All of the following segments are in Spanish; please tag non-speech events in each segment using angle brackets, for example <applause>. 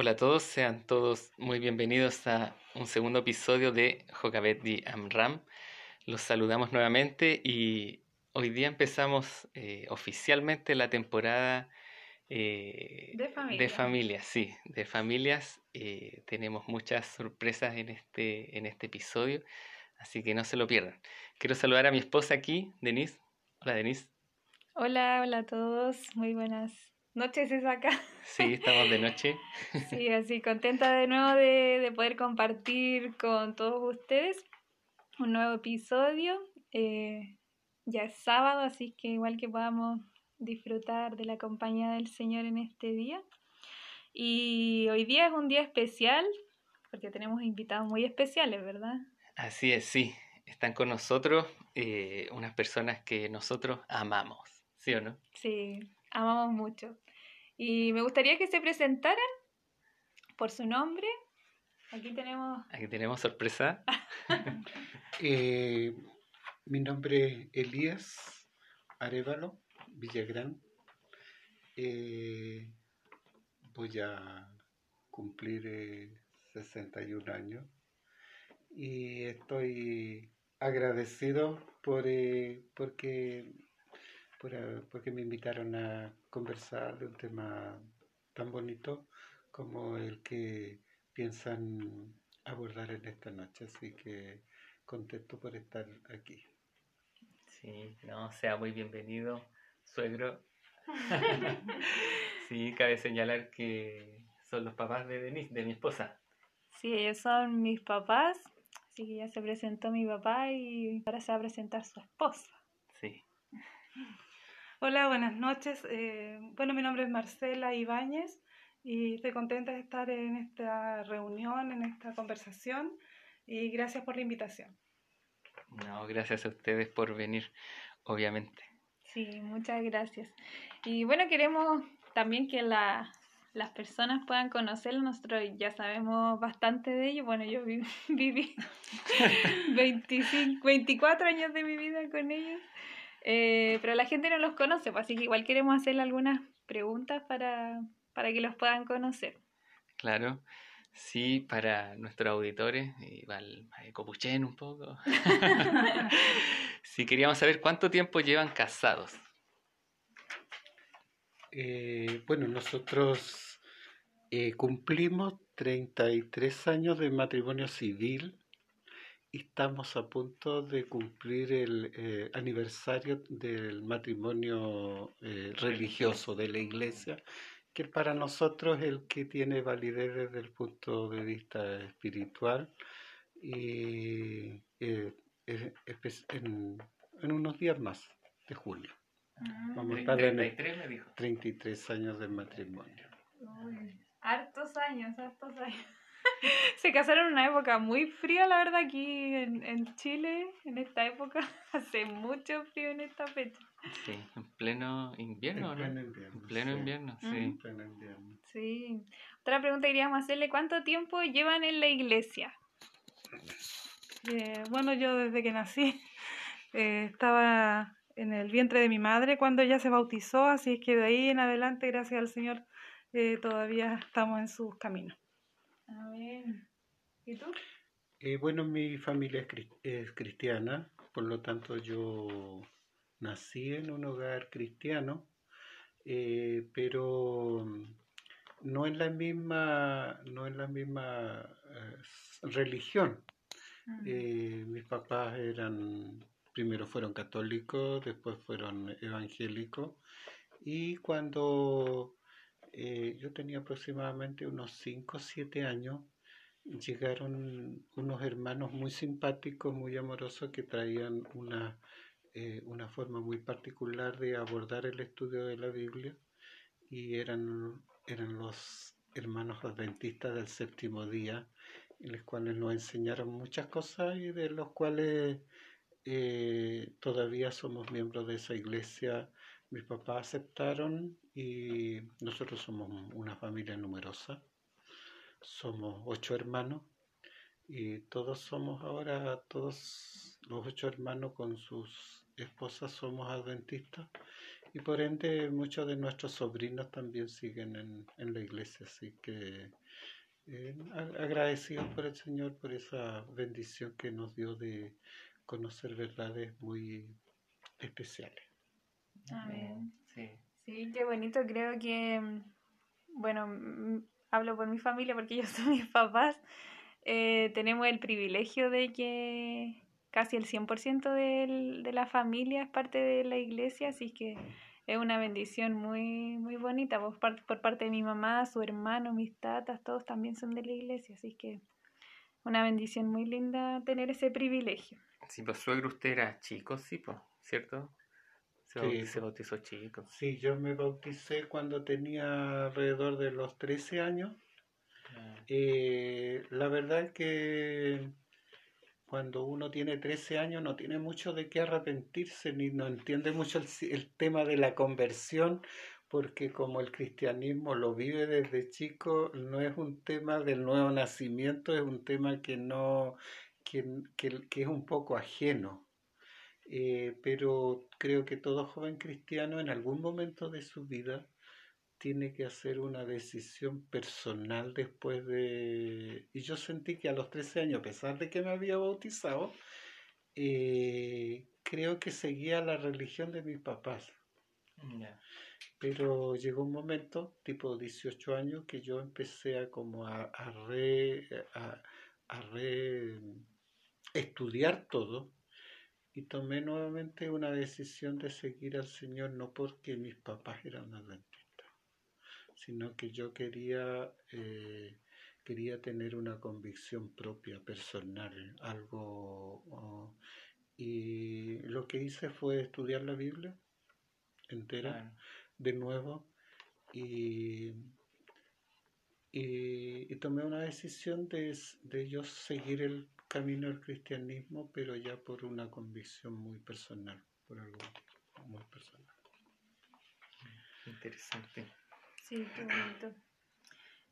Hola a todos, sean todos muy bienvenidos a un segundo episodio de Jokabet di Amram. Los saludamos nuevamente y hoy día empezamos eh, oficialmente la temporada eh, De familia. de familias, sí, de familias. Eh, tenemos muchas sorpresas en este, en este episodio, así que no se lo pierdan. Quiero saludar a mi esposa aquí, Denise. Hola, Denise. Hola, hola a todos. Muy buenas noches es acá. <laughs> Sí, estamos de noche. <laughs> Sí, así contenta de nuevo de, de poder compartir con todos ustedes un nuevo episodio. Eh, ya es sábado, así que igual que podamos disfrutar de la compañía del Señor en este día. Y hoy día es un día especial porque tenemos invitados muy especiales, ¿verdad? Así es, sí. Están con nosotros eh, unas personas que nosotros amamos, ¿sí o no? Sí, amamos mucho. Y me gustaría que se presentaran por su nombre. Aquí tenemos Aquí tenemos sorpresa. <laughs> Eh, mi nombre es Elías Arevalo Villagrán. Eh, voy a cumplir eh, 61 años y estoy agradecido por eh, porque por, porque me invitaron a conversar de un tema tan bonito como el que piensan abordar en esta noche, así que contento por estar aquí. Sí, no, sea muy bienvenido, suegro. <laughs> <laughs> sí, cabe señalar que son los papás de Denise, de mi esposa. Sí, ellos son mis papás, así que ya se presentó mi papá y ahora se va a presentar su esposa. Sí. Hola, buenas noches. Eh, bueno, mi nombre es Marcela Ibáñez y estoy contenta de estar en esta reunión, en esta conversación y gracias por la invitación. No, gracias a ustedes por venir, obviamente. Sí, muchas gracias. Y bueno, queremos también que la- las personas puedan conocerlo. Nosotros ya sabemos bastante de ellos. Bueno, yo vi- <laughs> viví <laughs> 25, 24 años de mi vida con ellos. Eh, pero la gente no los conoce, pues, así que igual queremos hacerle algunas preguntas para, para que los puedan conocer. Claro. Sí, para nuestros auditores, igual eh, copuchen un poco. <laughs> sí, queríamos saber cuánto tiempo llevan casados. Eh, bueno, nosotros eh, cumplimos 33 años de matrimonio civil y estamos a punto de cumplir el eh, aniversario del matrimonio eh, religioso de la iglesia, que para nosotros es el que tiene validez desde el punto de vista espiritual y eh, en, en unos días más de junio. Vamos a estar en el 33 me dijo. 33 años de matrimonio. Uy, hartos años, hartos años. <laughs> Se casaron en una época muy fría, la verdad, aquí en, en Chile, en esta época. <laughs> Hace mucho frío en esta fecha. Sí, en pleno invierno, En ¿no? pleno invierno. En pleno sí. invierno, sí. En pleno invierno. Sí. Otra pregunta que queríamos hacerle, ¿cuánto tiempo llevan en la iglesia? Eh, bueno, yo desde que nací <laughs> eh, estaba en el vientre de mi madre cuando ella se bautizó, así es que de ahí en adelante, gracias al Señor, eh, todavía estamos en sus caminos. A ver. ¿Y tú? Eh, bueno, mi familia es, cris- es cristiana, por lo tanto yo nací en un hogar cristiano, eh, pero no en la misma, no en la misma eh, religión. Eh, mis papás eran, primero fueron católicos, después fueron evangélicos, y cuando eh, yo tenía aproximadamente unos 5 o 7 años, llegaron unos hermanos muy simpáticos, muy amorosos, que traían una, eh, una forma muy particular de abordar el estudio de la Biblia, y eran, eran los hermanos adventistas del séptimo día, en los cuales nos enseñaron muchas cosas y de los cuales eh, todavía somos miembros de esa iglesia. Mis papás aceptaron y nosotros somos una familia numerosa. Somos ocho hermanos y todos somos ahora, todos los ocho hermanos con sus esposas somos adventistas y por ende muchos de nuestros sobrinos también siguen en, en la iglesia, así que eh, agradecidos por el Señor por esa bendición que nos dio de conocer verdades muy especiales. Amén. Sí. sí, qué bonito. Creo que, bueno, hablo por mi familia porque yo <laughs> soy mis papás. Eh, tenemos el privilegio de que casi el 100% del, de la familia es parte de la iglesia, así que es una bendición muy, muy bonita por parte, por parte de mi mamá, su hermano, mis tatas, todos también son de la iglesia, así que una bendición muy linda tener ese privilegio. Sí, pues suegro usted era chico, sí, pues, ¿cierto? Se, sí, se bautizó chico. Sí, yo me bauticé cuando tenía alrededor de los 13 años. Ah. Eh, la verdad es que cuando uno tiene 13 años no tiene mucho de qué arrepentirse ni no entiende mucho el, tema de la conversión porque como el cristianismo lo vive desde chico no es un tema del nuevo nacimiento es un tema que no que, que, es un poco ajeno eh, pero creo que todo joven cristiano en algún momento de su vida tiene que hacer una decisión personal después de... Y yo sentí que a los 13 años, a pesar de que me había bautizado, eh, creo que seguía la religión de mis papás. Pero llegó un momento, tipo 18 años, que yo empecé a como a, a re, a, a re estudiar todo y tomé nuevamente una decisión de seguir al Señor, no porque mis papás eran adventistas sino que yo quería, eh, quería tener una convicción propia, personal, algo... Oh, y lo que hice fue estudiar la Biblia entera de nuevo y, y, tomé una decisión de, de yo seguir el camino del cristianismo, pero ya por una convicción muy personal, por algo muy personal. Interesante. Sí, qué bonito.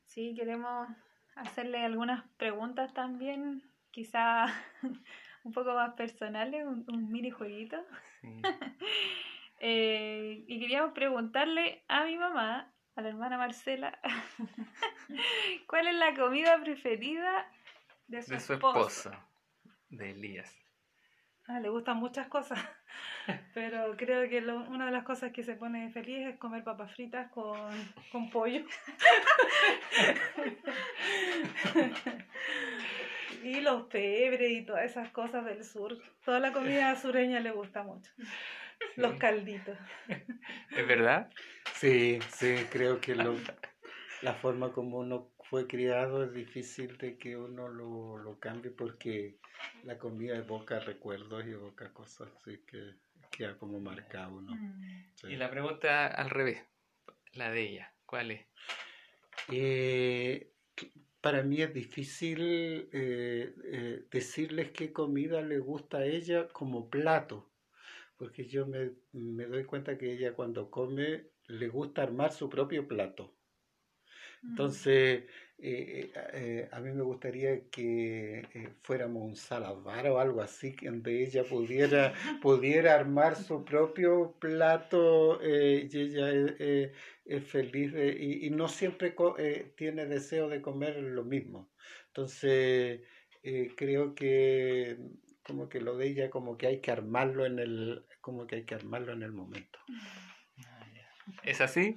Sí, queremos hacerle algunas preguntas también, quizá <laughs> un poco más personales, un, mini jueguito. <laughs> Eh, y queríamos preguntarle a mi mamá, a la hermana Marcela, <laughs> ¿cuál es la comida preferida de su, de su esposo? De Elías. Ah, le gustan muchas cosas, <laughs> pero creo que una de las cosas que se pone feliz es comer papas fritas con, con pollo. <laughs> y los pebres y todas esas cosas del sur. Toda la comida sureña le gusta mucho. Los calditos. ¿Es verdad? Sí, sí, creo que lo, la forma como uno fue criado es difícil de que uno lo, lo cambie porque la comida evoca recuerdos y evoca cosas así que queda como marcado, ¿no? Mm. Y la pregunta al revés, la de ella, ¿cuál es? Eh, para mí es difícil eh, eh, decirles qué comida le gusta a ella como plato, porque yo me, me doy cuenta que ella cuando come le gusta armar su propio plato. Entonces, eh, eh, a mí me gustaría que eh, fuéramos un salabar o algo así, donde ella pudiera, <laughs> pudiera armar su propio plato y ella es feliz y, y, no siempre tiene deseo de comer lo mismo. Entonces, creo que como que lo de ella como que hay que armarlo en el como que hay que armarlo en el momento. Ah, ¿Es así?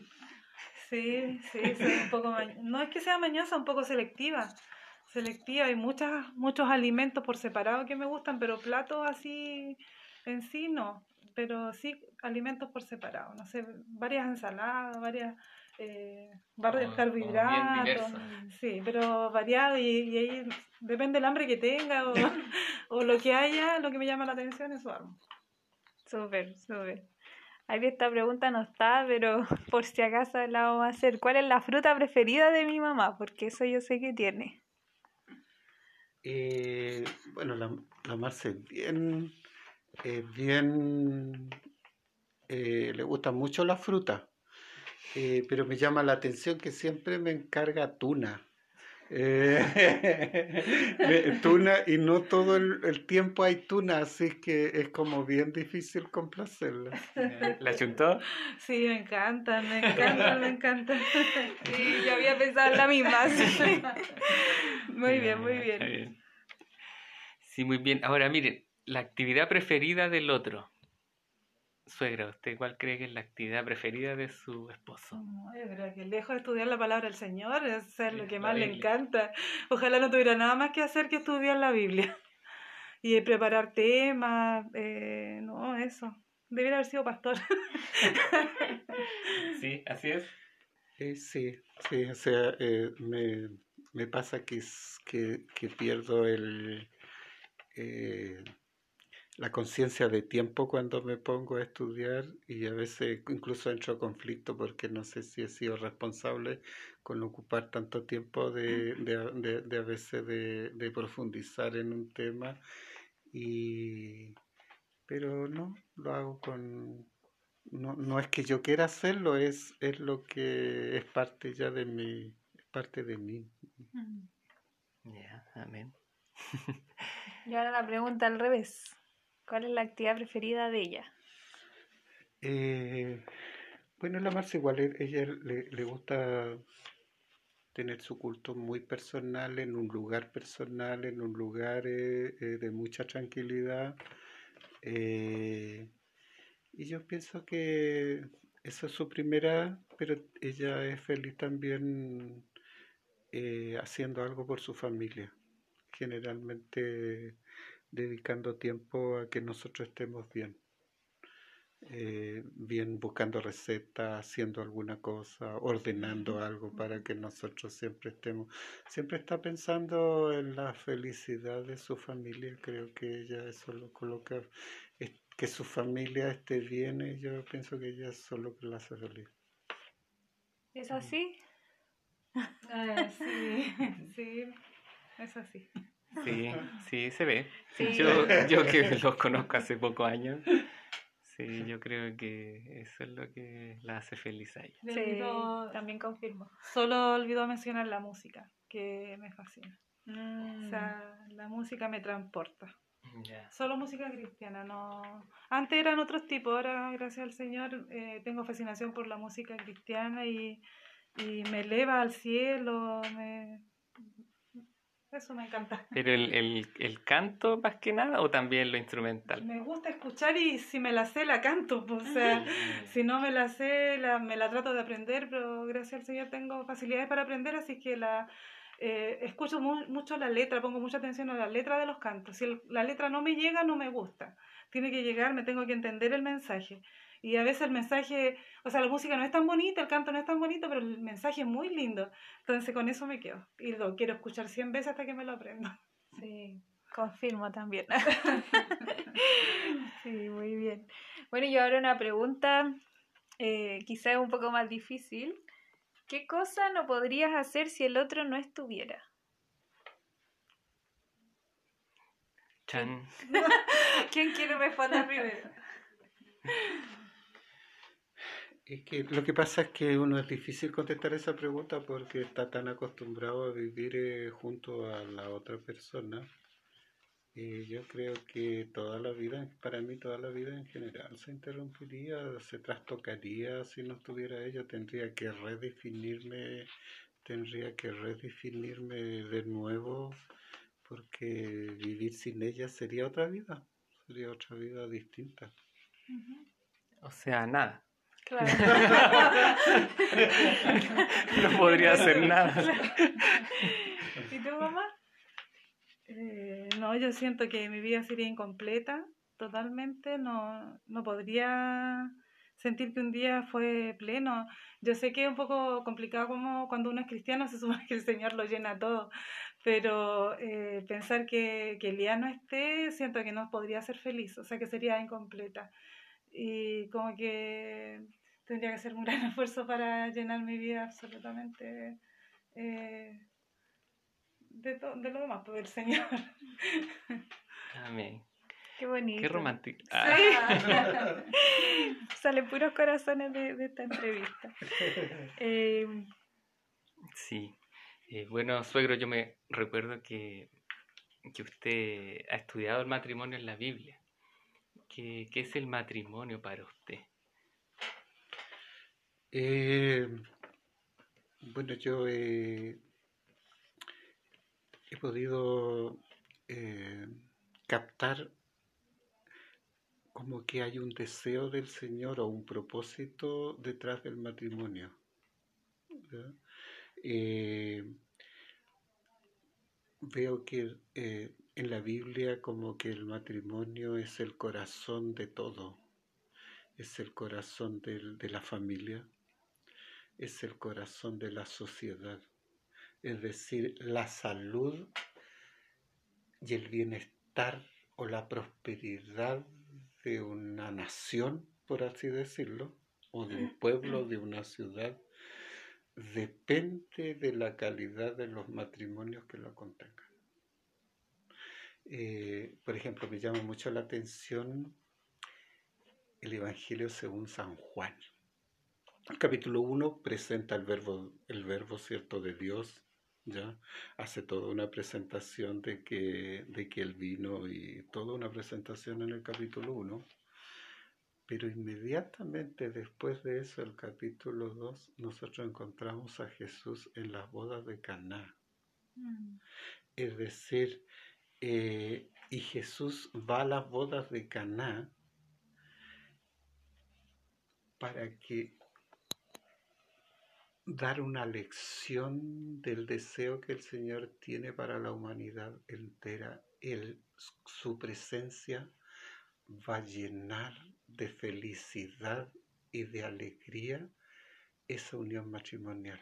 Sí, sí, un poco no es que sea mañosa, un poco selectiva. Selectiva, hay muchas, muchos alimentos por separado que me gustan, pero platos así en sí no. Pero sí alimentos por separado, no sé, varias ensaladas, varias eh, varios carbohidratos. Sí, pero variado y, ahí depende del hambre que tenga o, <laughs> o, lo que haya, lo que me llama la atención, eso armo. Súper, súper. Ahí esta pregunta no está, pero <laughs> por si acaso la vamos a hacer. ¿Cuál es la fruta preferida de mi mamá? Porque eso yo sé que tiene. Eh, bueno, la, la Marce bien, eh, bien, eh, le gusta mucho la fruta, pero me llama la atención que siempre me encarga tuna. Eh, <laughs> tuna y no todo el, tiempo hay tuna, así que es como bien difícil complacerla. ¿La chuntó? Sí, me encanta, me encanta, me encanta. <laughs> Sí, yo había pensado en la misma. <laughs> Muy bien, muy bien. Sí, muy bien. Ahora miren, la actividad preferida del otro. Suegra, ¿usted cuál cree que es la actividad preferida de su esposo? yo creo que lejos de estudiar la palabra del Señor es ser lo que más le encanta. Ojalá no tuviera nada más que hacer que estudiar la Biblia <laughs> y preparar temas, eh, no, eso. Debería haber sido pastor. <laughs> sí, así es. Eh, sí, sí, o sea, eh, me, me, pasa que, que, que pierdo el la conciencia de tiempo cuando me pongo a estudiar y a veces incluso entro a conflicto porque no sé si he sido responsable con ocupar tanto tiempo de, de, de, a veces de, profundizar en un tema y pero no lo hago con no, no es que yo quiera hacerlo es es lo que es parte ya de mi parte de mí. Ya amén. Y ahora la pregunta al revés ¿Cuál es la actividad preferida de ella? Eh, bueno, la Marcia igual, e-, ella le, gusta tener su culto muy personal, en un lugar personal, en un lugar eh, eh, de mucha tranquilidad. y yo pienso que esa es su primera, pero ella es feliz también haciendo algo por su familia. Generalmente dedicando tiempo a que nosotros estemos bien. Eh, bien buscando recetas, haciendo alguna cosa, ordenando algo para que nosotros siempre estemos. Siempre está pensando en la felicidad de su familia. Creo que ella eso lo coloca, que su familia esté bien y yo pienso que ella es solo que la hace feliz. ¿Es así? Ah, sí, <laughs> sí, es así. Sí, sí, se ve. Yo, yo que <laughs> los conozco hace pocos años, sí, yo creo que eso es lo que la hace feliz a ella. Sí, también confirmo. Solo olvidó mencionar la música, que me fascina. O sea, mm. la música me transporta. Solo música cristiana, no. Antes eran otros tipos, ahora gracias al Señor eh, tengo fascinación por la música cristiana y, y me eleva al cielo, me, eso me encanta. ¿Pero el, el, el, canto más que nada o también lo instrumental? Me gusta escuchar y si me la sé la canto. Pues, o sea, si no me la sé, la, me la trato de aprender, pero gracias al Señor tengo facilidades para aprender, así que la eh, escucho mucho la letra, pongo mucha atención a la letra de los cantos. Si la letra no me llega, no me gusta. Tiene que llegar, me tengo que entender el mensaje. Y a veces el mensaje, o sea, la música no es tan bonita, el canto no es tan bonito, pero el mensaje es muy lindo. Entonces con eso me quedo. Y lo quiero escuchar 100 veces hasta que me lo aprendo. Sí, confirmo también. <laughs> sí, muy bien. Bueno, y ahora una pregunta, eh, quizás un poco más difícil. ¿Qué cosa no podrías hacer si el otro no estuviera? Chan. <laughs> ¿Quién quiere responder primero? Es que lo que pasa es que uno es difícil contestar esa pregunta porque está tan acostumbrado a vivir eh, junto a la otra persona. Y yo creo que toda la vida, para mí toda la vida en general se interrumpiría, se trastocaría si no estuviera ella, tendría que redefinirme, tendría que redefinirme de nuevo porque vivir sin ella sería otra vida, sería otra vida distinta. O sea, nada. <laughs> no podría hacer nada. ¿Y tu mamá? Eh, no, yo siento que mi vida sería incompleta, totalmente. No, no podría sentir que un día fue pleno. Yo sé que es un poco complicado como cuando uno es cristiano <laughs> se supone que el Señor lo llena todo, pero eh, pensar que, que el día no esté, siento que no podría ser feliz, o sea que sería incompleta. Y como que tendría que hacer un gran <laughs> esfuerzo para llenar mi vida absolutamente eh, de, de lo demás, por pues, el Señor. <laughs> Amén. Qué bonito. Qué romántico. Ah. <laughs> Salen puros corazones de, esta entrevista. Eh, sí. Eh, bueno, suegro, yo me recuerdo que, que usted ha estudiado el matrimonio en la Biblia. ¿Qué, qué es el matrimonio para usted? Eh, bueno, yo he, he podido eh, captar como que hay un deseo del Señor o un propósito detrás del matrimonio. Eh, veo que eh, en la Biblia como que el matrimonio es el corazón de todo, es el corazón de la familia, es el corazón de la sociedad, es decir, la salud y el bienestar o la prosperidad de una nación, por así decirlo, o de un pueblo, de una ciudad, depende de la calidad de los matrimonios que lo contengan. Eh, por ejemplo, me llama mucho la atención el Evangelio según San Juan. El capítulo 1 presenta el verbo, el verbo cierto de Dios, ¿ya? Hace toda una presentación de que, de que él vino y toda una presentación en el capítulo 1. Pero inmediatamente después de eso, el capítulo 2, nosotros encontramos a Jesús en las bodas de Caná. Mm. Es decir, eh, y Jesús va a las bodas de Caná para que dar una lección del deseo que el Señor tiene para la humanidad entera. Él, su presencia va a llenar de felicidad y de alegría esa unión matrimonial.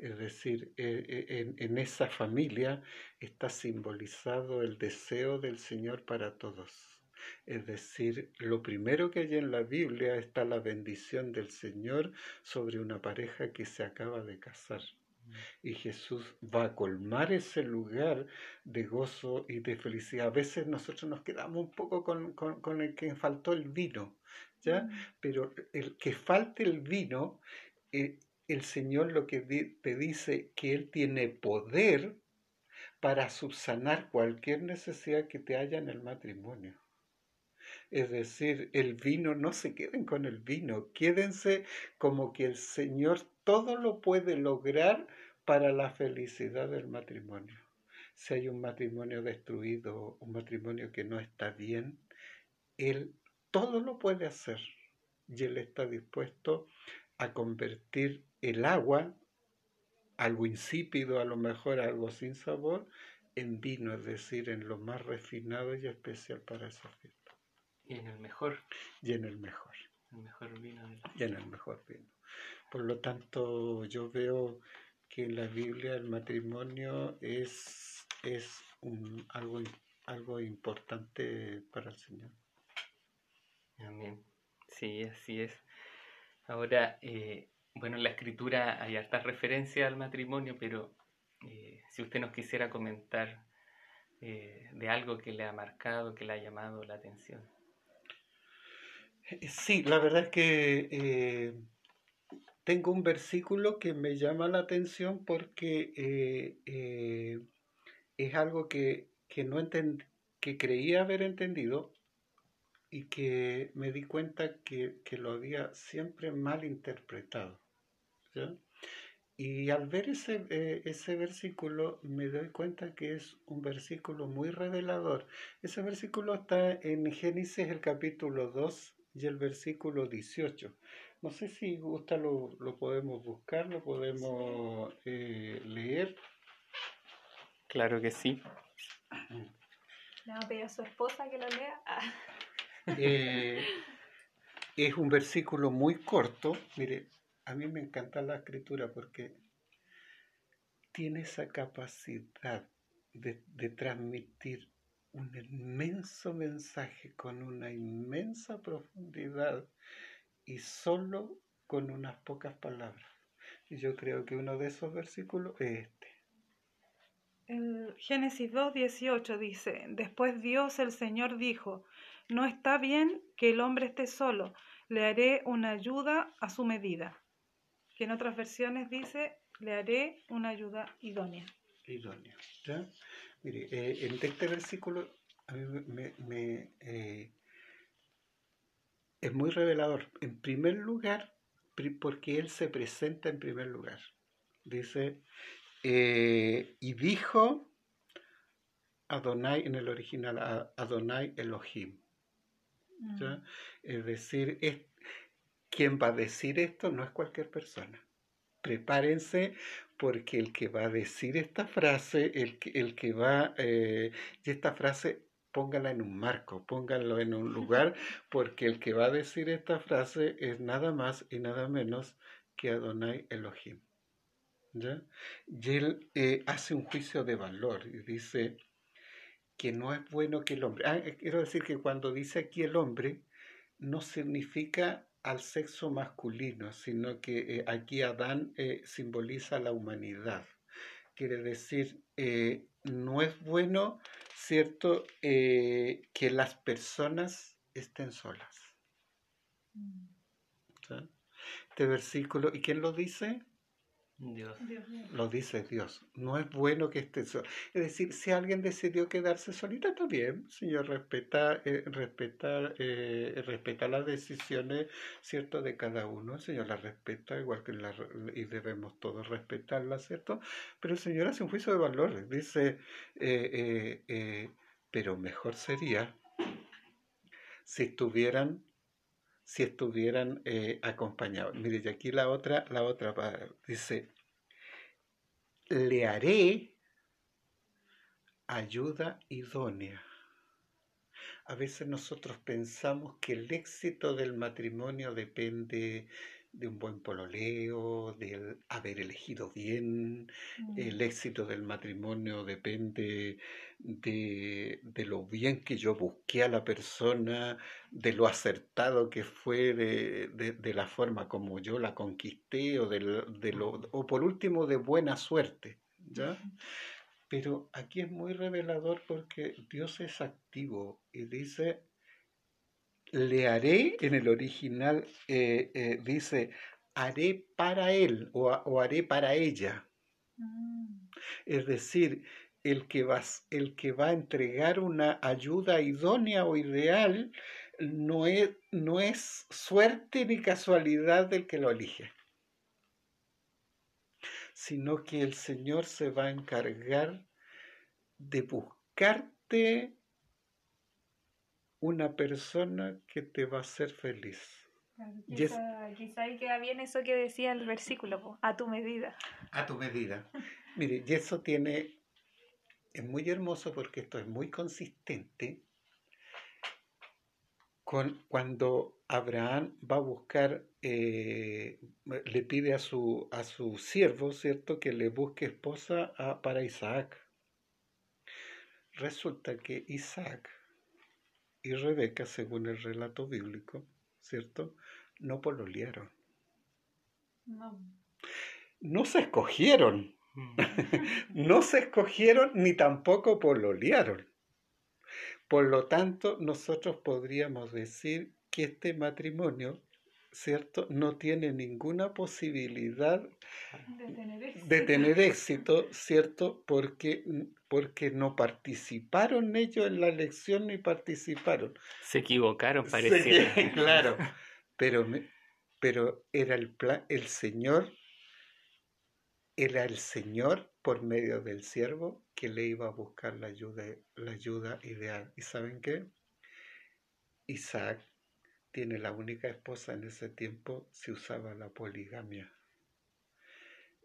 Es decir, eh, eh, en, en esa familia está simbolizado el deseo del Señor para todos. Es decir, lo primero que hay en la Biblia está la bendición del Señor sobre una pareja que se acaba de casar. Y Jesús va a colmar ese lugar de gozo y de felicidad. A veces nosotros nos quedamos un poco con, con- con el que faltó el vino, ¿ya? Mm. Pero el que falte el vino, eh, el Señor lo que te dice que Él tiene poder para subsanar cualquier necesidad que te haya en el matrimonio. Es decir, el vino, no se queden con el vino, quédense como que el Señor todo lo puede lograr para la felicidad del matrimonio. Si hay un matrimonio destruido, un matrimonio que no está bien, Él todo lo puede hacer y Él está dispuesto a convertir el agua, algo insípido, a lo mejor algo sin sabor, en vino, es decir, en lo más refinado y especial para esa fiesta Y en el mejor, y en el mejor, el mejor vino del y en el mejor vino. Por lo tanto, yo veo que en la Biblia el matrimonio es, es un, algo, algo importante para el Señor. Amén. Sí, así es. Ahora, eh, bueno, en la escritura hay hartas referencias al matrimonio, pero eh, si usted nos quisiera comentar eh, de algo que le ha marcado, que le ha llamado la atención. Sí, la verdad es que eh, tengo un versículo que me llama la atención porque es algo que, que no enten- que creía haber entendido y que me di cuenta que lo había siempre mal interpretado. ¿Ya? Y al ver ese, eh, ese versículo me doy cuenta que es un versículo muy revelador. Ese versículo está en Génesis el capítulo 2 y el versículo 18. No sé si gusta, lo, lo podemos buscar, lo podemos eh, leer. Claro que sí. Le vamos a pedir a su esposa que lo lea. Ah. Eh, es un versículo muy corto. Mire, a mí me encanta la escritura porque tiene esa capacidad de, transmitir un inmenso mensaje con una inmensa profundidad y solo con unas pocas palabras. Y yo creo que uno de esos versículos es este. El Génesis 2, 18 dice, después Dios el Señor dijo, no está bien que el hombre esté solo, le haré una ayuda a su medida. Que en otras versiones dice, le haré una ayuda idónea. Idónea. ¿ya? Mire, eh, en este versículo a mí me, me, eh, es muy revelador. En primer lugar, porque Él se presenta en primer lugar. Dice, eh, y dijo Adonai en el original, Adonai Elohim. ¿ya? Mm. Es decir, es, quien va a decir esto no es cualquier persona. Prepárense porque el que va a decir esta frase, el que, el que va, eh, y esta frase póngala en un marco, póngalo en un lugar, porque el que va a decir esta frase es nada más y nada menos que Adonai Elohim. ¿ya? Y él eh, hace un juicio de valor y dice que no es bueno que el hombre, ah, eh, quiero decir que cuando dice aquí el hombre, no significa al sexo masculino, sino que eh, aquí Adán simboliza la humanidad. Quiere decir, no es bueno, ¿cierto?, que las personas estén solas. Mm. Este versículo, ¿y quién lo dice? Dios. Lo dice Dios. No es bueno que esté solo. Es decir, si alguien decidió quedarse solita, está bien, Señor, respeta, eh, respeta, eh, respeta las decisiones, ¿cierto?, de cada uno. El Señor las respeta, igual que la, y debemos todos respetarlas, ¿cierto? Pero el Señor hace un juicio de valores. Dice, eh, eh, pero mejor sería si estuvieran si estuvieran eh, acompañados. Mire, y aquí la otra, la otra dice, le haré ayuda idónea. A veces nosotros pensamos que el éxito del matrimonio depende de un buen pololeo, de haber elegido bien. El mm. éxito del matrimonio depende de, lo bien que yo busqué a la persona, de lo acertado que fue, de, la forma como yo la conquisté, o, de, lo, o por último de buena suerte. ¿ya? Pero aquí es muy revelador porque Dios es activo y dice, le haré, en el original eh, eh, dice, haré para él o, haré para ella. Mm. Es decir, el que, va, el que va a entregar una ayuda idónea o ideal no es, no es suerte ni casualidad del que lo elige, sino que el Señor se va a encargar de buscarte una persona que te va a hacer feliz. quizá, ahí queda bien eso que decía el versículo, a tu medida. A tu medida. <laughs> Mire, y eso tiene, es muy hermoso porque esto es muy consistente con cuando Abraham va a buscar, eh, le pide a su, a su siervo, ¿cierto?, que le busque esposa para Isaac. Resulta que Isaac y Rebeca, según el relato bíblico, ¿cierto? No pololearon. No. No se escogieron. Mm. no se escogieron ni tampoco pololearon. Por lo tanto, nosotros podríamos decir que este matrimonio ¿cierto? No tiene ninguna posibilidad de tener éxito, ¿cierto? Porque, porque no participaron ellos en la elección ni participaron. Se equivocaron, parece. <laughs> claro, pero, pero era el, plan, el Señor, era el Señor por medio del siervo que le iba a buscar la ayuda, la ayuda ideal. ¿Y saben qué? Isaac tiene la única esposa en ese tiempo, se usaba la poligamia.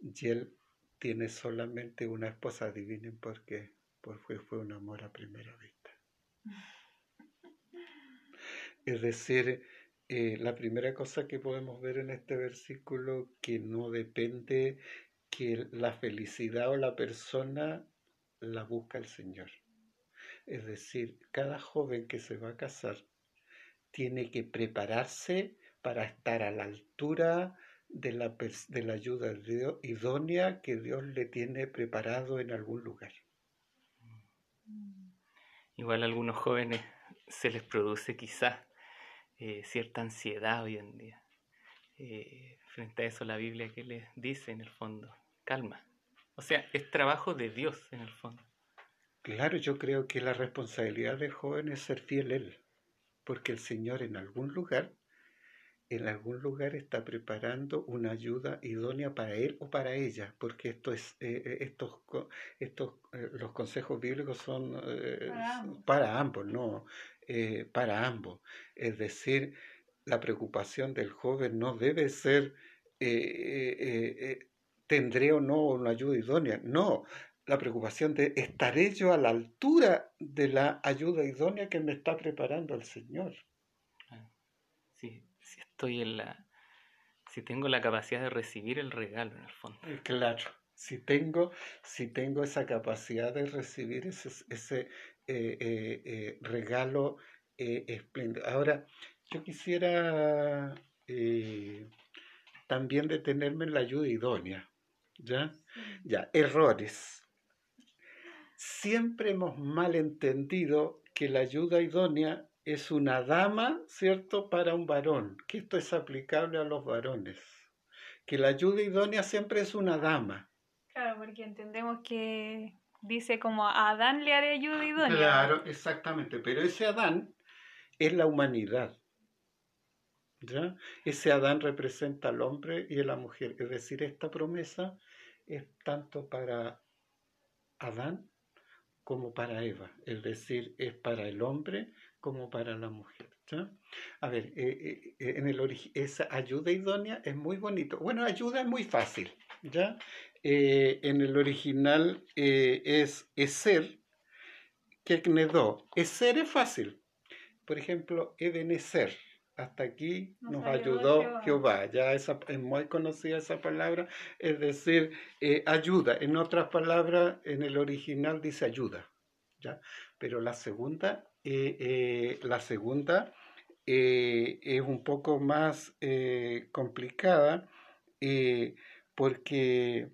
Y él tiene solamente una esposa, adivinen por qué, porque fue un amor a primera vista. Es decir, eh, la primera cosa que podemos ver en este versículo, que no depende que la felicidad o la persona la busca el Señor. Es decir, cada joven que se va a casar tiene que prepararse para estar a la altura de la, de la ayuda idónea que Dios le tiene preparado en algún lugar. Mm. Igual a algunos jóvenes se les produce quizás eh, cierta ansiedad hoy en día. Eh, frente a eso la Biblia que les dice en el fondo, calma. O sea, es trabajo de Dios en el fondo. Claro, yo creo que la responsabilidad del joven es ser fiel a él, porque el Señor en algún lugar, en algún lugar está preparando una ayuda idónea para él o para ella, porque esto es, eh, eh, estos, estos, eh, los consejos bíblicos son Para ambos. para ambos, no, para ambos. Es decir, la preocupación del joven no debe ser tendré o no una ayuda idónea. No, la preocupación de estaré yo a la altura de la ayuda idónea que me está preparando el Señor. Si, si estoy en la, si tengo la capacidad de recibir el regalo en el fondo. Eh, claro, si tengo, si tengo esa capacidad de recibir ese, ese eh, eh, regalo espléndido. Ahora, yo quisiera también detenerme en la ayuda idónea. ¿Ya? Ya, errores siempre hemos malentendido que la ayuda idónea es una dama, ¿cierto?, para un varón, que esto es aplicable a los varones, que la ayuda idónea siempre es una dama. Claro, porque entendemos que dice como a Adán le haré ayuda idónea. Claro, exactamente, pero ese Adán es la humanidad. ¿Ya? Ese Adán representa al hombre y a la mujer, es decir, esta promesa es tanto para Adán como para Eva, es decir, es para el hombre como para la mujer. A ver, eh, eh, en el esa ayuda idónea es muy bonito. Bueno, ayuda es muy fácil, ¿ya? Eh, en el original es ser, que es ser es fácil. Por ejemplo, Ebenezer, hasta aquí nos, ayudó, Jehová. Ya esa, es muy conocida esa palabra, es decir, eh, ayuda. En otras palabras, en el original dice ayuda. ¿ya? Pero la segunda, eh, eh, la segunda es un poco más complicada porque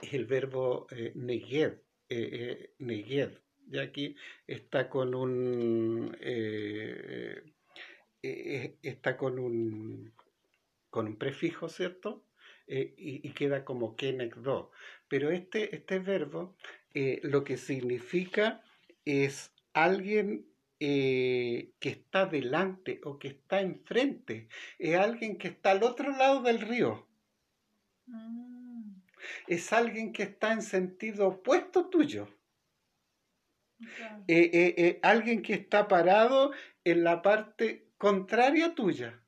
es el verbo neged, neged. Ya aquí está con un eh, está con un, con un prefijo, ¿cierto? Eh, y, queda como kenekdo. Pero este, este verbo eh, lo que significa es alguien que está delante o que está enfrente, es alguien que está al otro lado del río. Mm. Es alguien que está en sentido opuesto tuyo. alguien que está parado en la parte contraria tuya.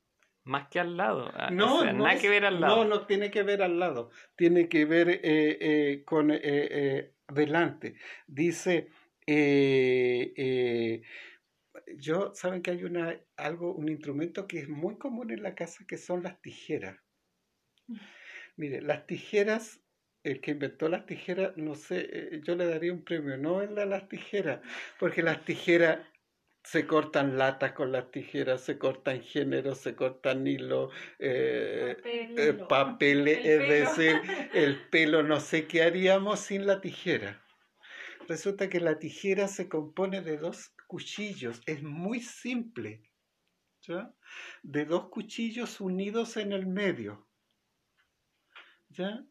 Más que al lado. Ah, no, no nada que ver al lado. No, no tiene que ver al lado. Tiene que ver eh, eh, con eh, delante. Dice, yo, saben que hay una, algo, un instrumento que es muy común en la casa que son las tijeras. Mire, las tijeras el que inventó las tijeras, no sé, yo le daría un premio Nobel a las tijeras, porque las tijeras se cortan latas con las tijeras, se cortan géneros, se cortan hilo, eh, papel, eh, es decir, <laughs> el pelo, no sé qué haríamos sin la tijera. Resulta que la tijera se compone de dos cuchillos, es muy simple, ¿ya? de dos cuchillos unidos en el medio, ¿ya?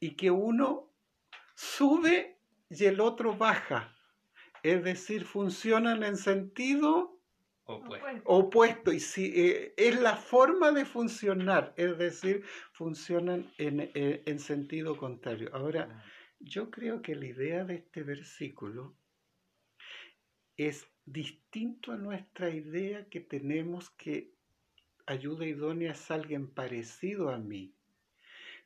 y que uno sube y el otro baja es decir, funcionan en sentido opuesto. Y si eh, es la forma de funcionar, es decir, funcionan en, eh, en sentido contrario. Ahora, yo creo que la idea de este versículo es distinto a nuestra idea que tenemos que ayuda idónea es alguien parecido a mí.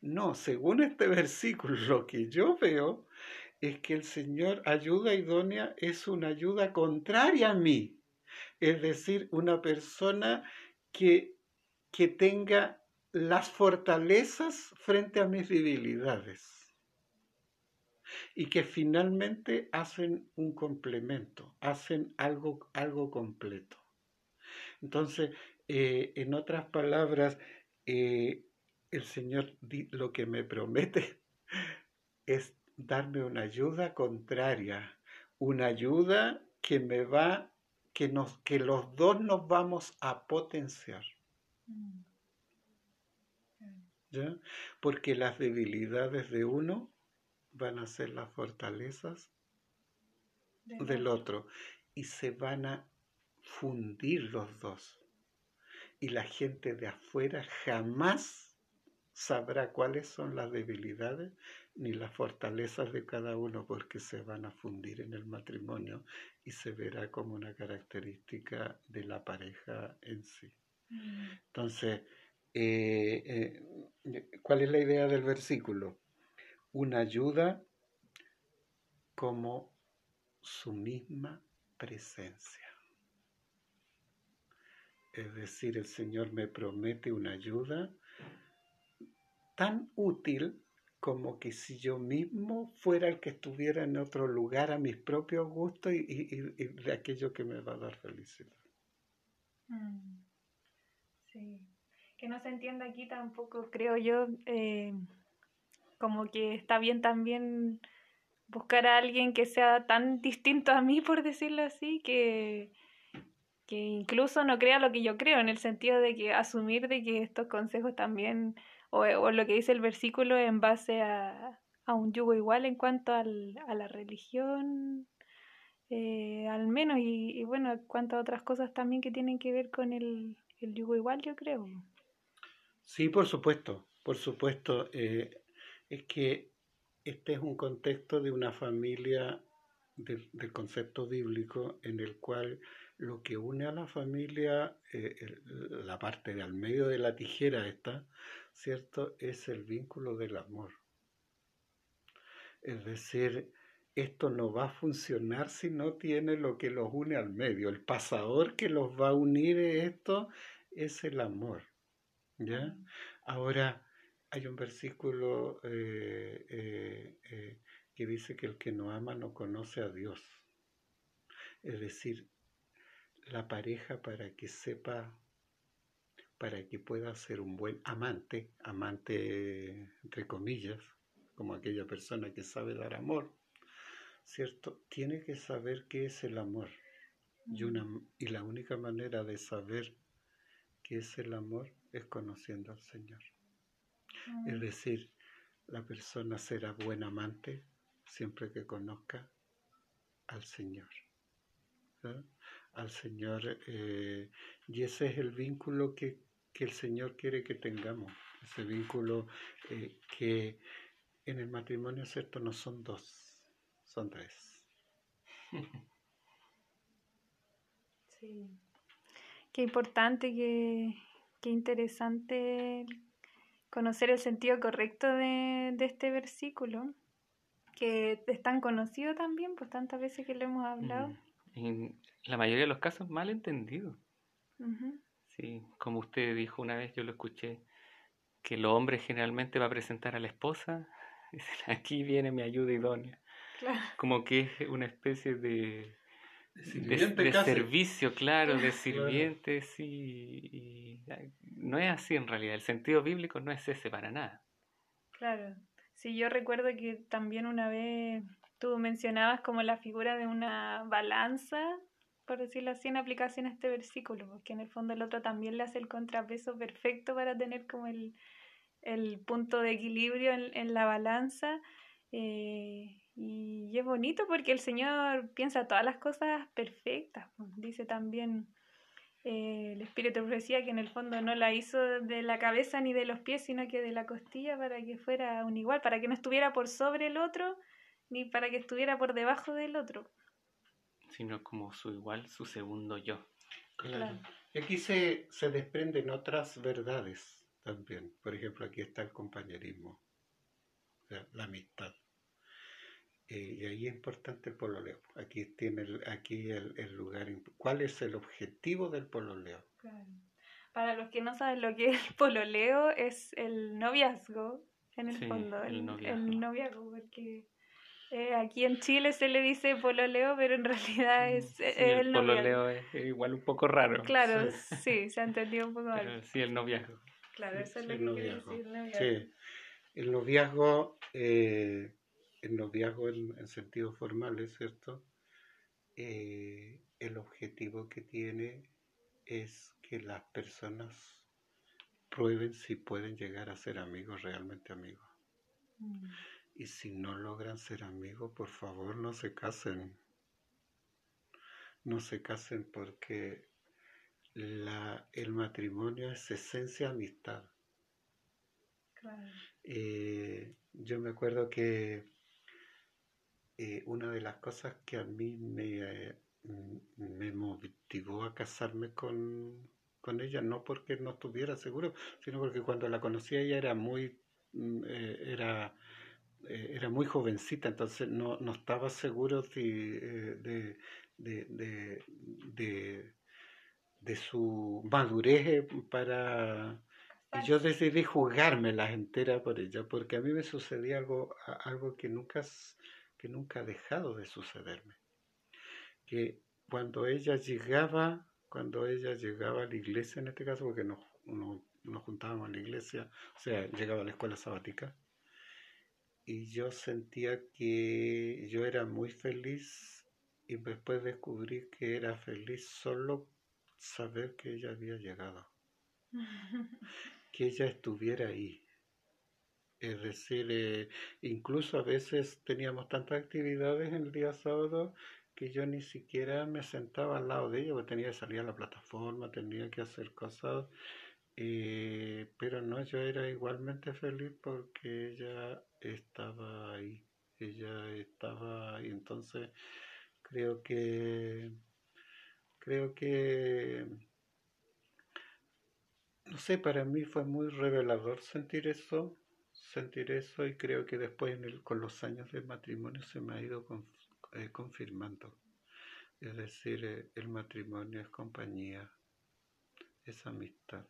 No, según este <laughs> versículo, lo que yo veo es que el Señor ayuda idónea es una ayuda contraria a mí, es decir, una persona que, que tenga las fortalezas frente a mis debilidades y que finalmente hacen un complemento, hacen algo, algo completo. Entonces, eh, en otras palabras, eh, el Señor lo que me promete <laughs> es darme una ayuda contraria, una ayuda que me va, que, nos, que los dos nos vamos a potenciar. ¿ya? Porque las debilidades de uno van a ser las fortalezas del otro y se van a fundir los dos. Y la gente de afuera jamás sabrá cuáles son las debilidades ni las fortalezas de cada uno porque se van a fundir en el matrimonio y se verá como una característica de la pareja en sí. Mm. Entonces, eh, eh, ¿cuál es la idea del versículo? Una ayuda como su misma presencia. Es decir, el Señor me promete una ayuda tan útil como que si yo mismo fuera el que estuviera en otro lugar a mis propios gustos y, de aquello que me va a dar felicidad. Mm. Sí, que no se entienda aquí tampoco, creo yo, eh, como que está bien también buscar a alguien que sea tan distinto a mí, por decirlo así, que, que incluso no crea lo que yo creo, en el sentido de que asumir de que estos consejos también o, lo que dice el versículo en base a, un yugo igual en cuanto al, a la religión, eh, al menos, y, bueno, en cuanto a otras cosas también que tienen que ver con el, yugo igual, yo creo. Sí, por supuesto, por supuesto. Eh, es que este es un contexto de una familia del, concepto bíblico en el cual lo que une a la familia, eh, la parte de al medio de la tijera esta, ¿cierto? Es el vínculo del amor. Es decir, esto no va a funcionar si no tiene lo que los une al medio. El pasador que los va a unir esto es el amor. ¿Ya? Ahora, hay un versículo eh, eh, eh, que dice que el que no ama no conoce a Dios. Es decir, la pareja para que sepa para que pueda ser un buen amante, amante entre comillas, como aquella persona que sabe dar amor, ¿cierto? Tiene que saber qué es el amor. Y, una, y la única manera de saber qué es el amor es conociendo al Señor. Es decir, la persona será buen amante siempre que conozca al Señor. Al Señor. Eh, y ese es el vínculo que que el Señor quiere que tengamos, ese vínculo eh, que en el matrimonio, ¿cierto? No son dos, son tres. <laughs> Sí. Qué importante, qué, qué interesante conocer el sentido correcto de, este versículo, que es tan conocido también, pues tantas veces que lo hemos hablado. Mm. En la mayoría de los casos mal entendido. Sí, como usted dijo una vez, yo lo escuché, que el hombre generalmente va a presentar a la esposa, <laughs> aquí viene mi ayuda idónea. Como que es una especie de, de, servicio, claro, de <laughs> sirviente, sí. Y, no es así en realidad, el sentido bíblico no es ese para nada. Claro, sí, yo recuerdo que también una vez tú mencionabas como la figura de una balanza por decirlo así, en aplicación a este versículo, porque en el fondo el otro también le hace el contrapeso perfecto para tener como el, punto de equilibrio en, la balanza. Eh, y es bonito porque el Señor piensa todas las cosas perfectas. Dice también eh, el Espíritu Profecía que en el fondo no la hizo de la cabeza ni de los pies, sino que de la costilla para que fuera un igual, para que no estuviera por sobre el otro, ni para que estuviera por debajo del otro sino como su igual, su segundo yo. Claro. Y aquí se, se desprenden otras verdades también. Por ejemplo, aquí está el compañerismo, la amistad. Eh, y ahí es importante el pololeo. Aquí tiene el, aquí el, el, lugar. ¿Cuál es el objetivo del pololeo? Claro. Para los que no saben lo que es el pololeo, es el noviazgo, en el fondo. El, noviazgo. el noviazgo, porque eh, aquí en Chile se le dice pololeo, pero en <laughs> realidad mm, es, el, pololeo es igual un poco raro. Claro, sí, se ha entendido un poco mal. Sí, el noviazgo. Claro, eso es lo que quiere decir noviazgo. Sí, el noviazgo, eh, el noviazgo en, sentido formal, ¿es cierto? Eh, el objetivo que tiene es que las personas prueben si pueden llegar a ser amigos, realmente amigos. Mm. Y si no logran ser amigos, por favor no se casen. No se casen porque la, el matrimonio es esencia amistad. Claro. Eh, yo me acuerdo que eh, una de las cosas que a mí me, eh, me motivó a casarme con, con ella, no porque no estuviera seguro, sino porque cuando la conocí ella era muy, mm, era, eh, era muy jovencita, entonces no, no estaba seguro si, eh, de, de, de, de, de su madurez para... Y yo decidí jugármelas enteras por ella, porque a mí me sucedía algo, algo que nunca, que nunca ha dejado de sucederme. Que cuando ella llegaba, cuando ella llegaba a la iglesia, en este caso, porque nos, nos, nos juntábamos en la iglesia, o sea, llegaba a la escuela sabática, y yo sentía que yo era muy feliz y después descubrí que era feliz solo saber que ella había llegado, <laughs> que ella estuviera ahí. Es decir, eh, incluso a veces teníamos tantas actividades en el día sábado que yo ni siquiera me sentaba al lado de ella, porque tenía que salir a la plataforma, tenía que hacer cosas, eh, pero no, yo era igualmente feliz porque ella estaba ahí, ella estaba ahí, entonces creo que, creo que, no sé, para mí fue muy revelador sentir eso, sentir eso y creo que después en el- con los años de matrimonio se me ha ido con- eh, confirmando. Es decir, eh, el matrimonio es compañía, es amistad,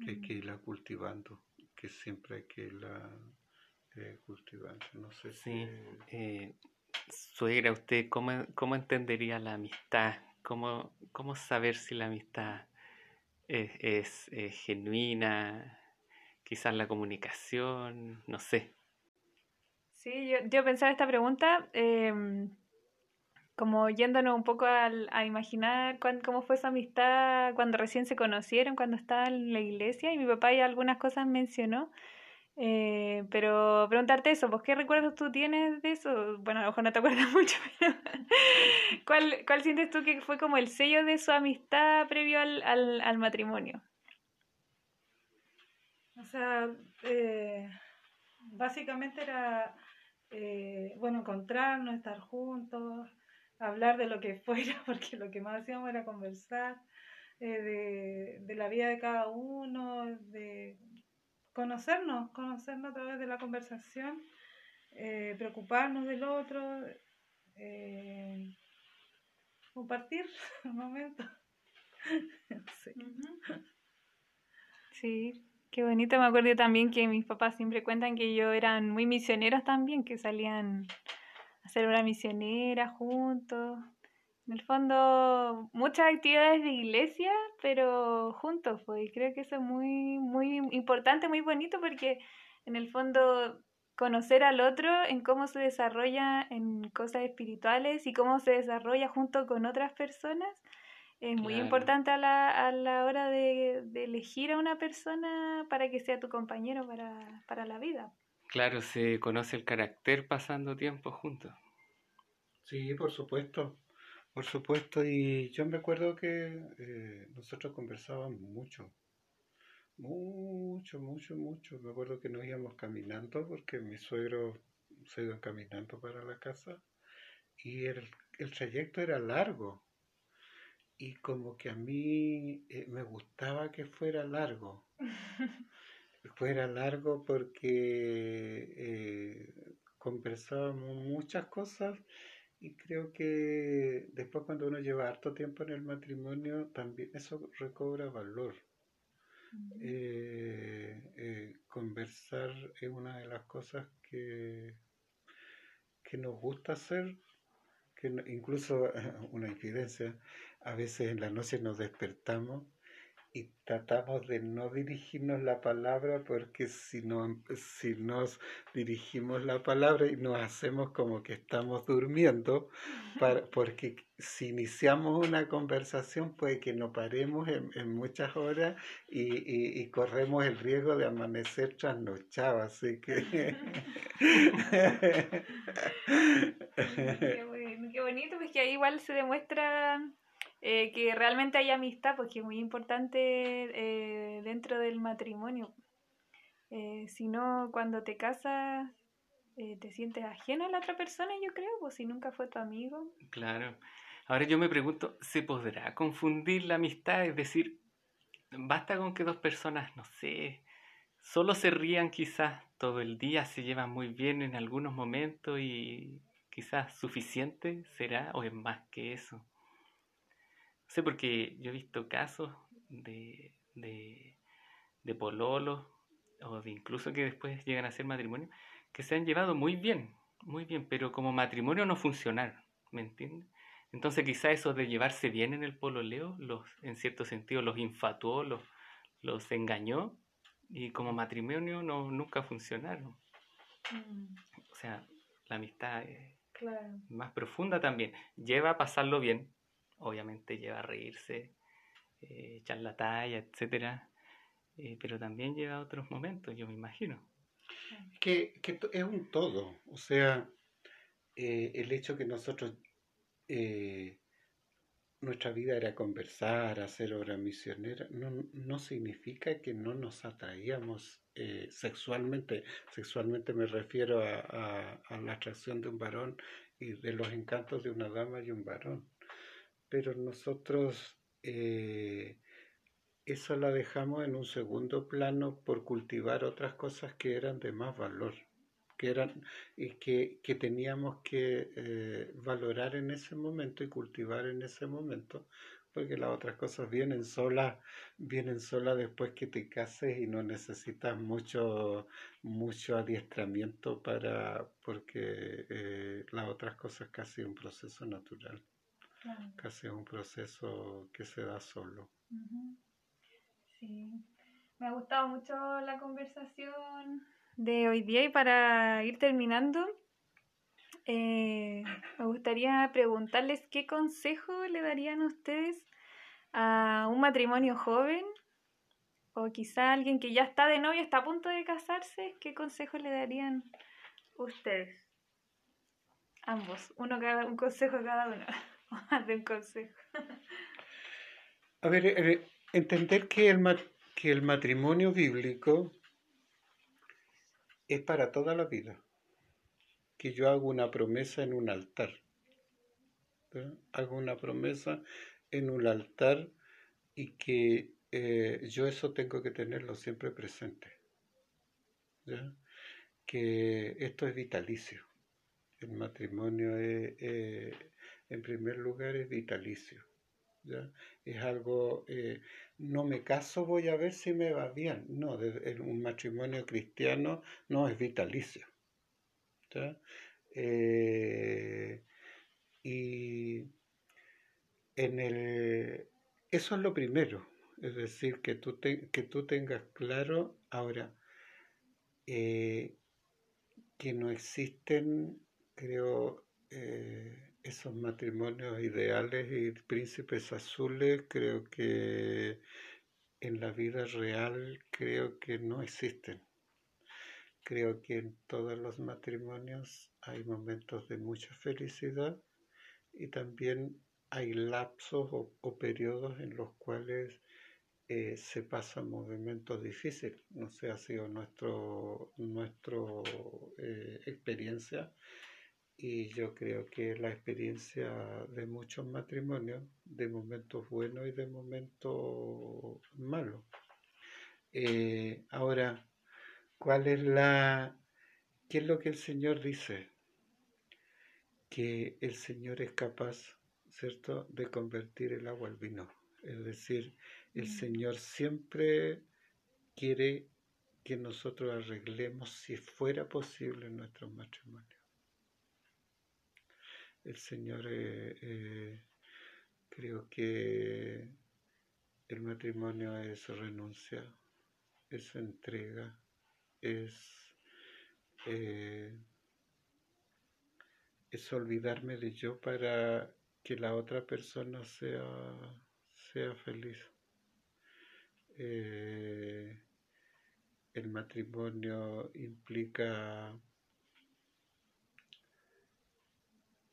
que hay que irla cultivando, que siempre hay que irla eh, cultivando. No sé Sí. si... Eh, suegra, ¿usted cómo, cómo entendería la amistad? ¿Cómo, cómo saber si la amistad es, es, genuina? Quizás la comunicación, no sé. Sí, yo, yo pensaba esta pregunta em, como yéndonos un poco al- a imaginar cuán- cómo fue esa amistad cuando recién se conocieron, cuando estaban en la iglesia, y mi papá ya algunas cosas mencionó, eh, pero preguntarte eso, pues, ¿qué recuerdos tú tienes de eso? Bueno, a lo mejor no te acuerdas <laughs> mucho, pero <laughs> ¿cuál, cuál sientes tú que fue como el sello de su amistad previo al, al, al matrimonio? O sea, eh, básicamente era, eh, bueno, encontrarnos, estar juntos, hablar de lo que <laughs> fuera, porque lo que más hacíamos era conversar, eh, de, de la vida de cada uno, de conocernos, conocernos a través de la conversación, eh, preocuparnos del otro, eh, compartir <laughs> un momento. <laughs> Sí. Sí, qué bonito. Me acuerdo también que mis papás siempre cuentan que ellos eran muy misioneros también, que salían a hacer una misionera juntos. En el fondo, muchas actividades de iglesia, pero juntos, pues. Y creo que eso es muy, muy importante, muy bonito, porque en el fondo conocer al otro en cómo se desarrolla en cosas espirituales y cómo se desarrolla junto con otras personas es muy Claro. importante a la, a la hora de, de elegir a una persona para que sea tu compañero para, para la vida. Claro, se conoce el carácter pasando tiempo juntos. Sí, por supuesto, por supuesto. Y yo me acuerdo que eh, nosotros conversábamos mucho, mucho, mucho, mucho. Me acuerdo que nos íbamos caminando porque mis suegros se iban caminando para la casa y el, el trayecto era largo. Y como que a mí eh, me gustaba que fuera largo. <laughs> Fuera largo porque eh, conversábamos muchas cosas y creo que después cuando uno lleva harto tiempo en el matrimonio, también eso recobra valor. Eh, eh, conversar es una de las cosas que, que nos gusta hacer, que no- incluso <laughs> una infidencia, a veces en la noche nos despertamos y tratamos de no dirigirnos la palabra porque si, no, si nos dirigimos la palabra y nos hacemos como que estamos durmiendo, para, <laughs> porque si iniciamos una conversación puede que no paremos en, muchas horas y, y, corremos el riesgo de amanecer trasnochado, así que... <laughs> qué, bonito, pues que ahí igual se demuestra eh, que realmente hay amistad, porque es muy importante eh, dentro del matrimonio. Eh, si no, cuando te casas, te sientes ajeno a la otra persona, yo creo, pues si nunca fue tu amigo. Claro. Ahora yo me pregunto, ¿se podrá confundir la amistad? Es decir, basta con que dos personas, no sé, solo se rían quizás todo el día, se llevan muy bien en algunos momentos y quizás suficiente será o es más que eso sé porque yo he visto casos de, de, de pololos o de incluso que después llegan a ser matrimonio que se han llevado muy bien, muy bien, pero como matrimonio no funcionaron, ¿me entiendes? Entonces quizá eso de llevarse bien en el pololeo, los, en cierto sentido los infatuó, los, los engañó y como matrimonio no, nunca funcionaron. Mm. O sea, la amistad es más profunda también. Lleva a pasarlo bien, obviamente lleva a reírse, eh, echar la talla, etcétera, eh, pero también lleva a otros momentos, yo me imagino. Que, que es un todo, o sea, eh, el hecho que nosotros, nuestra vida era conversar, hacer obra misionera, no, no significa que no nos atraíamos sexualmente. Sexualmente me refiero a, a la atracción de un varón y de los encantos de una dama y un varón pero nosotros eh, eso la dejamos en un segundo plano por cultivar otras cosas que eran de más valor, que eran y que, que teníamos que eh, valorar en ese momento y cultivar en ese momento, porque las otras cosas vienen solas, vienen solas después que te cases y no necesitas mucho, mucho adiestramiento para, porque eh, las otras cosas casi un proceso natural. Casi un proceso que se da solo. Sí. Me ha gustado mucho la conversación de hoy día y para ir terminando, eh, me gustaría preguntarles qué consejo le darían ustedes a un matrimonio joven o quizá alguien que ya está de novio, está a punto de casarse, ¿qué consejo le darían ustedes? Ambos, uno cada, un consejo cada uno. <laughs> de un consejo. A ver, eh, entender que el, que el matrimonio bíblico es para toda la vida. Que yo hago una promesa en un altar. Hago una promesa en un altar y que eh, yo eso tengo que tenerlo siempre presente. Que esto es vitalicio. El matrimonio es, en primer lugar, es vitalicio. ¿ya? Es algo, eh, no me caso, voy a ver si me va bien. No, en un matrimonio cristiano no es vitalicio. Eh, y en el, eso es lo primero, es decir, que tú, que tú tengas claro ahora eh, que no existen, creo, esos matrimonios ideales y príncipes azules creo que en la vida real creo que no existen. Creo que en todos los matrimonios hay momentos de mucha felicidad y también hay lapsos o, periodos en los cuales eh, se pasan momentos difíciles. No sé, ha sido nuestro, nuestro eh, experiencia y yo creo que la experiencia de muchos matrimonios, de momentos buenos y de momentos malos. Eh, ahora, ¿cuál es la... ¿Qué es lo que el Señor dice? Que el Señor es capaz, ¿cierto?, de convertir el agua al vino. Es decir, el mm. Señor siempre quiere que nosotros arreglemos, si fuera posible, nuestros matrimonios el Señor eh, eh, creo que el matrimonio es renuncia, es entrega, es, eh, es olvidarme de yo para que la otra persona sea, sea feliz. El matrimonio implica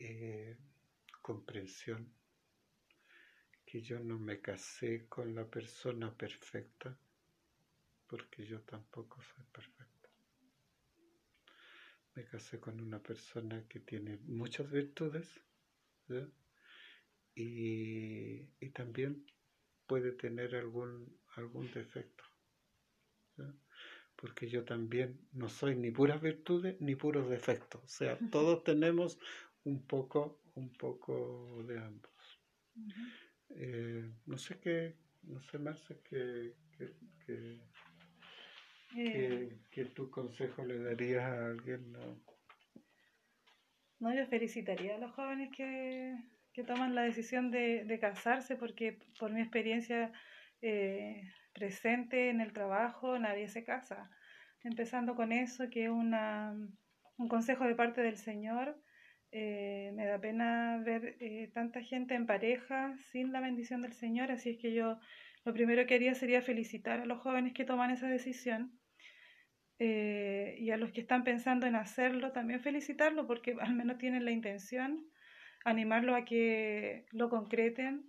eh, comprensión, que yo no me casé con la persona perfecta, porque yo tampoco soy perfecta. Me casé con una persona que tiene muchas virtudes y, y, también puede tener algún, algún defecto. Porque yo también no soy ni puras virtudes ni puros defectos. O sea, todos tenemos un poco, un poco de ambos. eh, no sé qué, no sé más que, que, que, Eh, que, tu consejo le darías a alguien. ¿no? No, yo felicitaría a los jóvenes que, que toman la decisión de, de casarse porque por mi experiencia eh, presente en el trabajo nadie se casa. Empezando con eso, que es un consejo de parte del Señor. Eh, me da pena ver eh, tanta gente en pareja sin la bendición del Señor, así es que yo lo primero que haría sería felicitar a los jóvenes que toman esa decisión eh, y a los que están pensando en hacerlo, también felicitarlo porque al menos tienen la intención, animarlo a que lo concreten,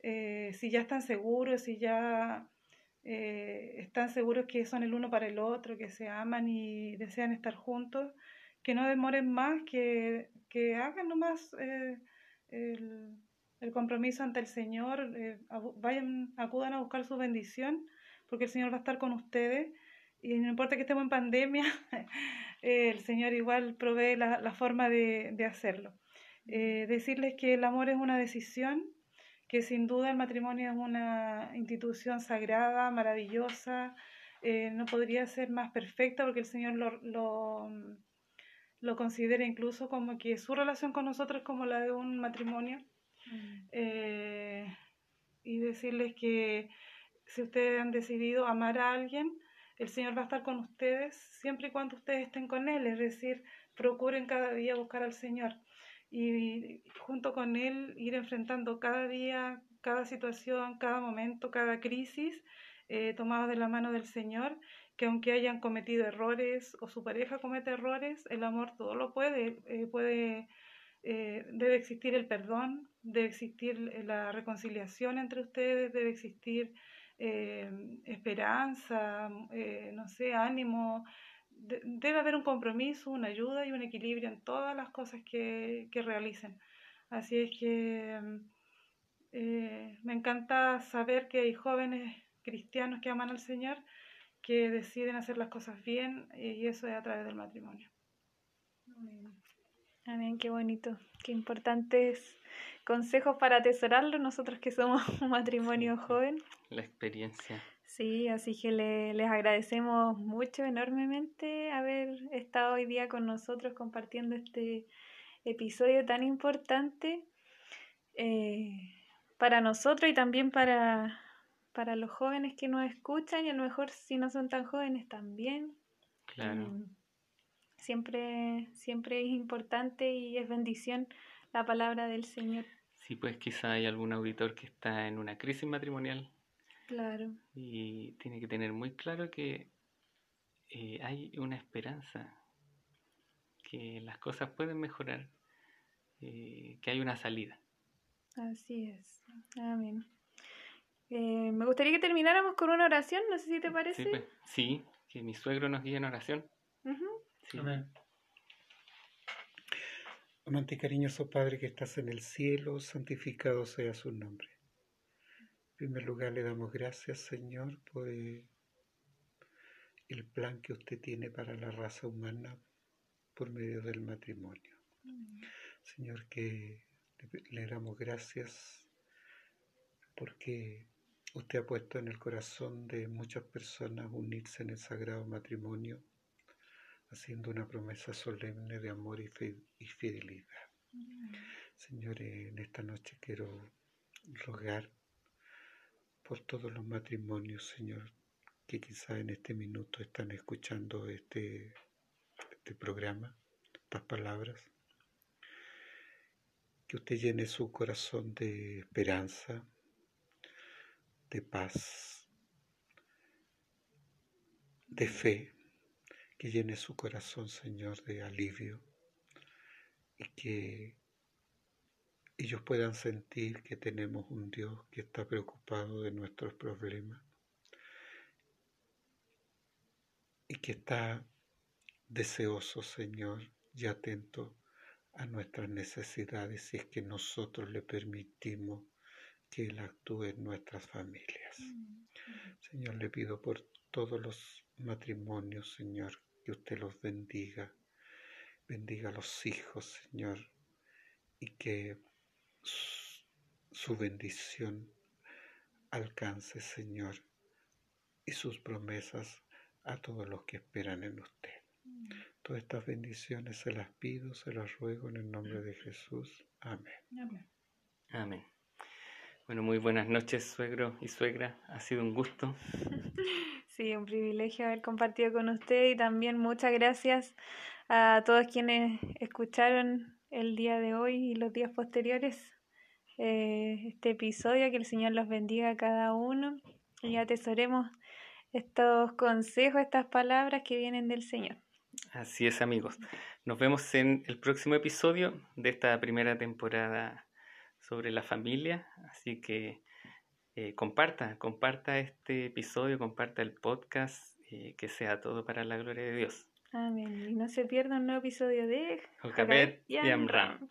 si ya están seguros, si ya están seguros que son el uno para el otro, que se aman y desean estar juntos, que no demoren más, que, que hagan nomás eh, el, el, compromiso ante el Señor, eh, vayan, acudan a buscar su bendición, porque el Señor va a estar con ustedes y no importa que estemos en pandemia, <laughs> el Señor igual provee la, la forma de, de hacerlo. Eh, decirles que el amor es una decisión, que sin duda el matrimonio es una institución sagrada, maravillosa, eh, no podría ser más perfecta porque el Señor lo, lo, lo, considera incluso como que su relación con nosotros es como la de un matrimonio. Mm. Eh, y decirles que si ustedes han decidido amar a alguien, el Señor va a estar con ustedes siempre y cuando ustedes estén con Él, es decir, procuren cada día buscar al Señor y junto con Él ir enfrentando cada día, cada situación, cada momento, cada crisis, eh, tomados de la mano del Señor, que aunque hayan cometido errores o su pareja comete errores, el amor todo lo puede, eh, puede eh, debe existir el perdón, debe existir la reconciliación entre ustedes, debe existir eh, esperanza, eh, no sé, ánimo. De, debe haber un compromiso, una ayuda y un equilibrio en todas las cosas que, que realicen. Así es que eh, me encanta saber que hay jóvenes cristianos que aman al Señor, que deciden hacer las cosas bien y eso es a través del matrimonio. Amén. Amén, qué bonito, qué importantes consejos para atesorarlo nosotros que somos <laughs> un matrimonio joven. La experiencia. Sí, así que le, les agradecemos mucho, enormemente, haber estado hoy día con nosotros compartiendo este episodio tan importante eh, para nosotros y también para, para los jóvenes que nos escuchan y a lo mejor si no son tan jóvenes también. Claro. Mm, siempre, siempre es importante y es bendición la palabra del Señor. Sí, pues quizá hay algún auditor que está en una crisis matrimonial. Claro. Y tiene que tener muy claro que eh, hay una esperanza, que las cosas pueden mejorar, eh, que hay una salida. Así es. Amén. Eh, me gustaría que termináramos con una oración, no sé si te parece. Sí, pues, sí que mi suegro nos guíe en oración. Uh -huh. Sí. Amén. Amante y cariñoso Padre que estás en el cielo, santificado sea su nombre. En primer lugar le damos gracias, Señor, por el plan que usted tiene para la raza humana por medio del matrimonio. Mm. Señor, que le damos gracias porque usted ha puesto en el corazón de muchas personas unirse en el sagrado matrimonio haciendo una promesa solemne de amor y, fidelidad. Mm. Señor, en esta noche quiero rogar por todos los matrimonios, Señor, que quizá en este minuto están escuchando este, este programa, estas palabras. Que usted llene su corazón de esperanza, de paz, de fe, que llene su corazón, Señor, de alivio y que ellos puedan sentir que tenemos un Dios que está preocupado de nuestros problemas y que está deseoso, Señor, y atento a nuestras necesidades si es que nosotros le permitimos que Él actúe en nuestras familias. Señor, le pido por todos los matrimonios, Señor, que usted los bendiga. Bendiga a los hijos, Señor, y que su bendición alcance, Señor, y sus promesas a todos los que esperan en usted. Todas estas bendiciones se las pido, se las ruego en el nombre de Jesús. Amén. Amén. Amén. Bueno, muy buenas noches, suegro y suegra. Ha sido un gusto. <laughs> Sí, un privilegio haber compartido con usted y también muchas gracias a todos quienes escucharon el día de hoy y los días posteriores eh, este episodio. Que el Señor los bendiga a cada uno y atesoremos estos consejos, estas palabras que vienen del Señor. Así es, amigos. Nos vemos en el próximo episodio de esta primera temporada sobre la familia. Así que eh, comparta, comparta este episodio, comparta el podcast, eh, que sea todo para la gloria de Dios. Amén. Y no se pierda un nuevo episodio de Jocabet y Amram.